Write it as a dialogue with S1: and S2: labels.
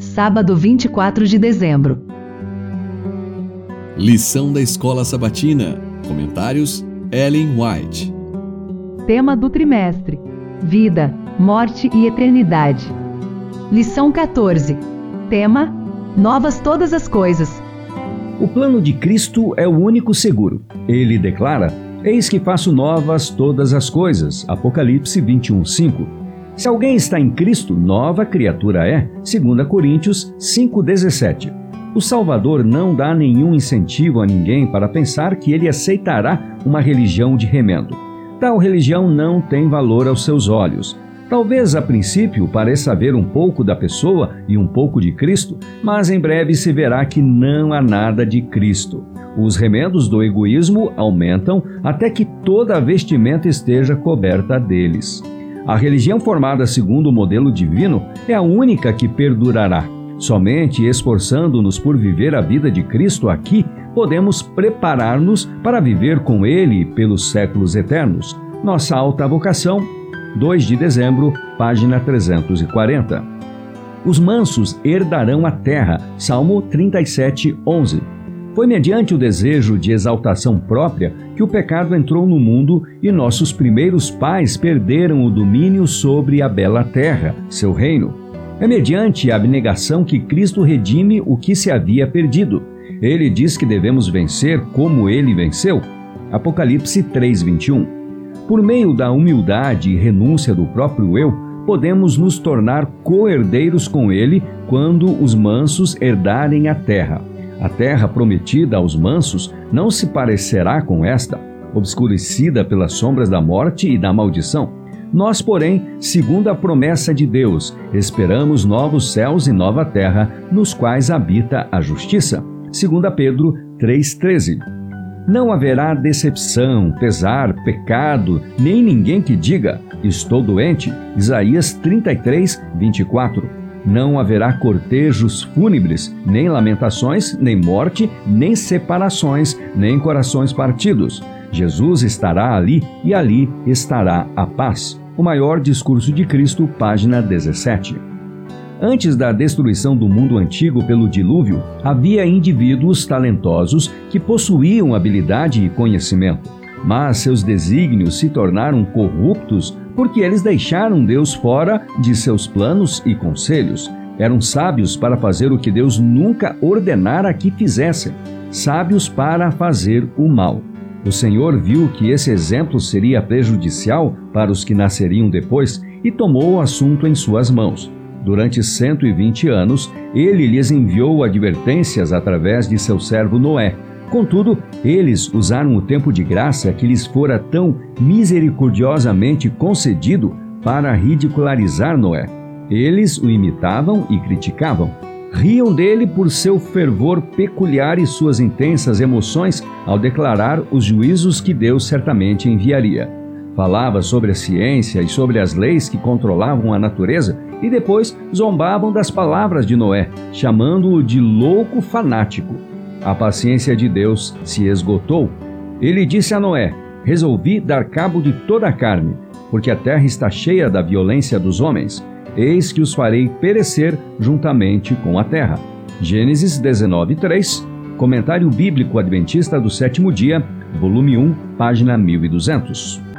S1: sábado 24 de dezembro.
S2: Lição da Escola Sabatina. Comentários: Ellen White.
S1: Tema do trimestre: Vida, Morte e Eternidade. Lição 14. Tema: Novas todas as coisas.
S3: O plano de Cristo é o único seguro. Ele declara: Eis que faço novas todas as coisas. Apocalipse 21:5. Se alguém está em Cristo, nova criatura é. 2 Coríntios 5:17. O Salvador não dá nenhum incentivo a ninguém para pensar que ele aceitará uma religião de remendo. Tal religião não tem valor aos seus olhos. Talvez a princípio pareça haver um pouco da pessoa e um pouco de Cristo, mas em breve se verá que não há nada de Cristo. Os remendos do egoísmo aumentam até que toda a vestimenta esteja coberta deles. A religião formada segundo o modelo divino é a única que perdurará. Somente esforçando-nos por viver a vida de Cristo aqui, podemos preparar-nos para viver com Ele pelos séculos eternos. Nossa alta vocação 2 de dezembro, página 340. Os mansos herdarão a terra. Salmo 37, 11. Foi mediante o desejo de exaltação própria que o pecado entrou no mundo e nossos primeiros pais perderam o domínio sobre a bela terra, seu reino. É mediante a abnegação que Cristo redime o que se havia perdido. Ele diz que devemos vencer como ele venceu. Apocalipse 3:21. Por meio da humildade e renúncia do próprio eu, podemos nos tornar co-herdeiros com ele quando os mansos herdarem a terra. A terra prometida aos mansos não se parecerá com esta, obscurecida pelas sombras da morte e da maldição. Nós, porém, segundo a promessa de Deus, esperamos novos céus e nova terra, nos quais habita a justiça. 2 Pedro 3,13 não haverá decepção, pesar, pecado, nem ninguém que diga: Estou doente. Isaías 33, 24. Não haverá cortejos fúnebres, nem lamentações, nem morte, nem separações, nem corações partidos. Jesus estará ali e ali estará a paz. O maior discurso de Cristo, página 17. Antes da destruição do mundo antigo pelo dilúvio, havia indivíduos talentosos que possuíam habilidade e conhecimento, mas seus desígnios se tornaram corruptos porque eles deixaram Deus fora de seus planos e conselhos. Eram sábios para fazer o que Deus nunca ordenara que fizessem, sábios para fazer o mal. O Senhor viu que esse exemplo seria prejudicial para os que nasceriam depois e tomou o assunto em suas mãos. Durante 120 anos, ele lhes enviou advertências através de seu servo Noé. Contudo, eles usaram o tempo de graça que lhes fora tão misericordiosamente concedido para ridicularizar Noé. Eles o imitavam e criticavam. Riam dele por seu fervor peculiar e suas intensas emoções ao declarar os juízos que Deus certamente enviaria. Falava sobre a ciência e sobre as leis que controlavam a natureza e depois zombavam das palavras de Noé, chamando-o de louco fanático. A paciência de Deus se esgotou. Ele disse a Noé: Resolvi dar cabo de toda a carne, porque a terra está cheia da violência dos homens. Eis que os farei perecer juntamente com a terra. Gênesis 19, 3, Comentário Bíblico Adventista do Sétimo Dia, volume 1, página 1200.